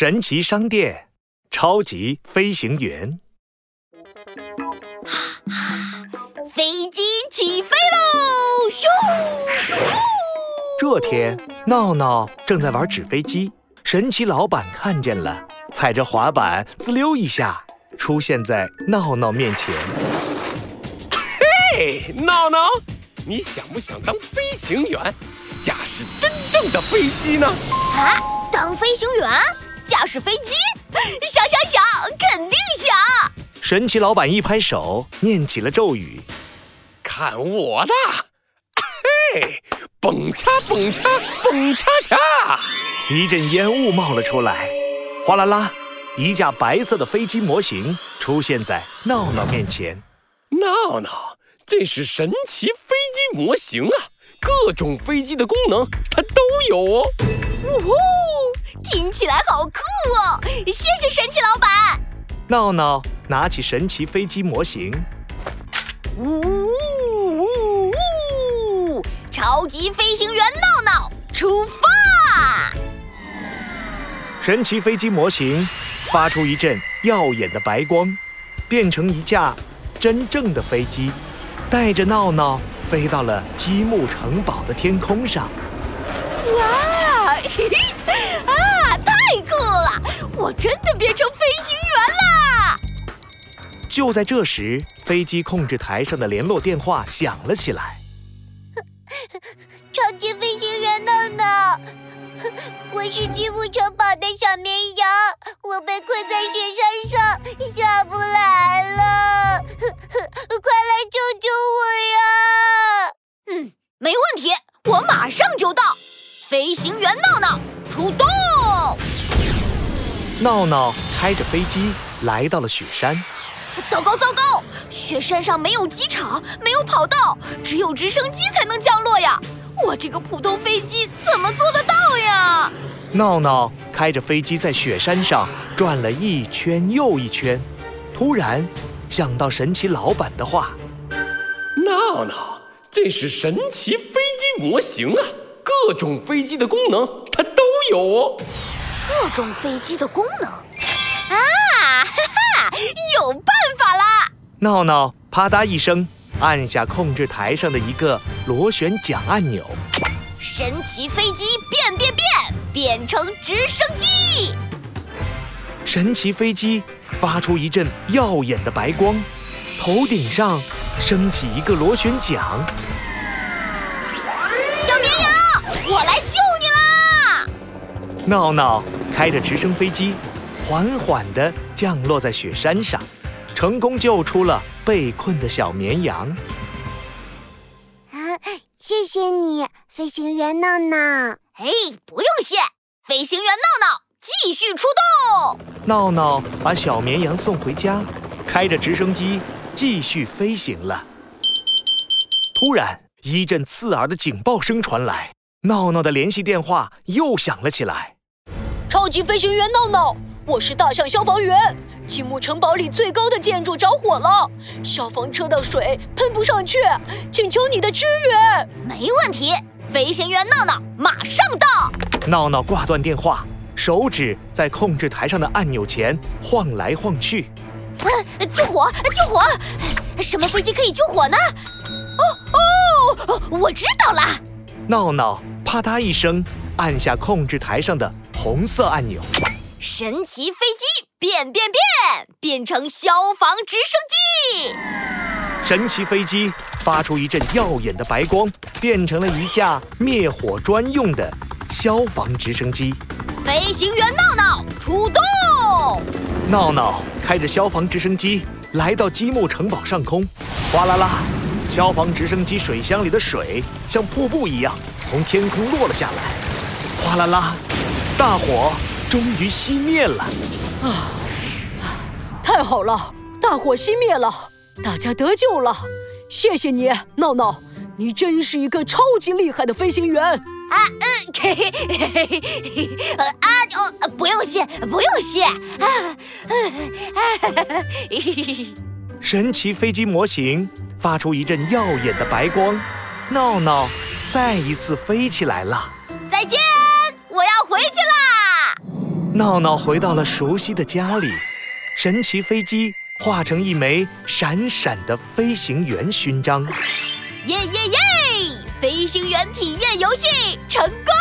神奇商店，超级飞行员。飞机起飞喽！咻咻咻！这天，闹闹正在玩纸飞机，神奇老板看见了，踩着滑板滋溜一下出现在闹闹面前。嘿，闹闹，你想不想当飞行员，驾驶真正的飞机呢？啊，当飞行员，驾驶飞机？想想想，肯定想！神奇老板一拍手，念起了咒语。看我的！嘿，蹦恰蹦恰蹦恰恰！一阵烟雾冒了出来，哗啦啦，一架白色的飞机模型出现在闹闹面前。闹闹，这是神奇飞机模型啊，各种飞机的功能它都有哦。呜呼，听起来好酷哦！谢谢神奇老板。闹闹拿起神奇飞机模型，呜呜呜！超级飞行员闹闹出发！神奇飞机模型发出一阵耀眼的白光，变成一架真正的飞机，带着闹闹飞到了积木城堡的天空上。哇！嘿嘿就在这时，飞机控制台上的联络电话响了起来。超级飞行员闹闹，我是积木城堡的小绵羊，我被困在雪山上，下不来了，快来救救我呀！嗯，没问题，我马上就到。飞行员闹闹出动！闹闹开着飞机来到了雪山。糟糕糟糕！雪山上没有机场，没有跑道，只有直升机才能降落呀！我这个普通飞机怎么做得到呀？闹闹开着飞机在雪山上转了一圈又一圈，突然想到神奇老板的话：“闹闹，这是神奇飞机模型啊，各种飞机的功能它都有哦。各种飞机的功能有办法啦！”闹闹啪嗒一声按下控制台上的一个螺旋桨按钮，神奇飞机变变变，变成直升机！神奇飞机发出一阵耀眼的白光，头顶上升起一个螺旋桨。小绵羊，我来救你啦！闹闹开着直升飞机，缓缓地降落在雪山上。成功救出了被困的小绵羊。啊，谢谢你，飞行员闹闹。哎，不用谢，飞行员闹闹继续出动。闹闹把小绵羊送回家，开着直升机继续飞行了。突然，一阵刺耳的警报声传来，闹闹的联系电话又响了起来。超级飞行员闹闹，我是大象消防员。积木城堡里最高的建筑着火了，消防车的水喷不上去，请求你的支援。没问题，飞行员闹闹马上到。闹闹挂断电话，手指在控制台上的按钮前晃来晃去。救火！救火！什么飞机可以救火呢？哦哦，我知道了。闹闹啪嗒一声按下控制台上的红色按钮，神奇飞机。变变变，变成消防直升机！神奇飞机发出一阵耀眼的白光，变成了一架灭火专用的消防直升机。飞行员闹闹出动！闹闹开着消防直升机来到积木城堡上空，哗啦啦，消防直升机水箱里的水像瀑布一样从天空落了下来，哗啦啦，大火终于熄灭了。啊，太好了，大火熄灭了，大家得救了，谢谢你，闹闹，你真是一个超级厉害的飞行员啊！嗯，嘿嘿嘿嘿嘿，啊哦，不用谢，不用谢啊！嘿嘿嘿，神奇飞机模型发出一阵耀眼的白光，闹闹再一次飞起来了。再见，我要回去啦。闹闹回到了熟悉的家里，神奇飞机化成一枚闪闪的飞行员勋章。耶耶耶！飞行员体验游戏成功。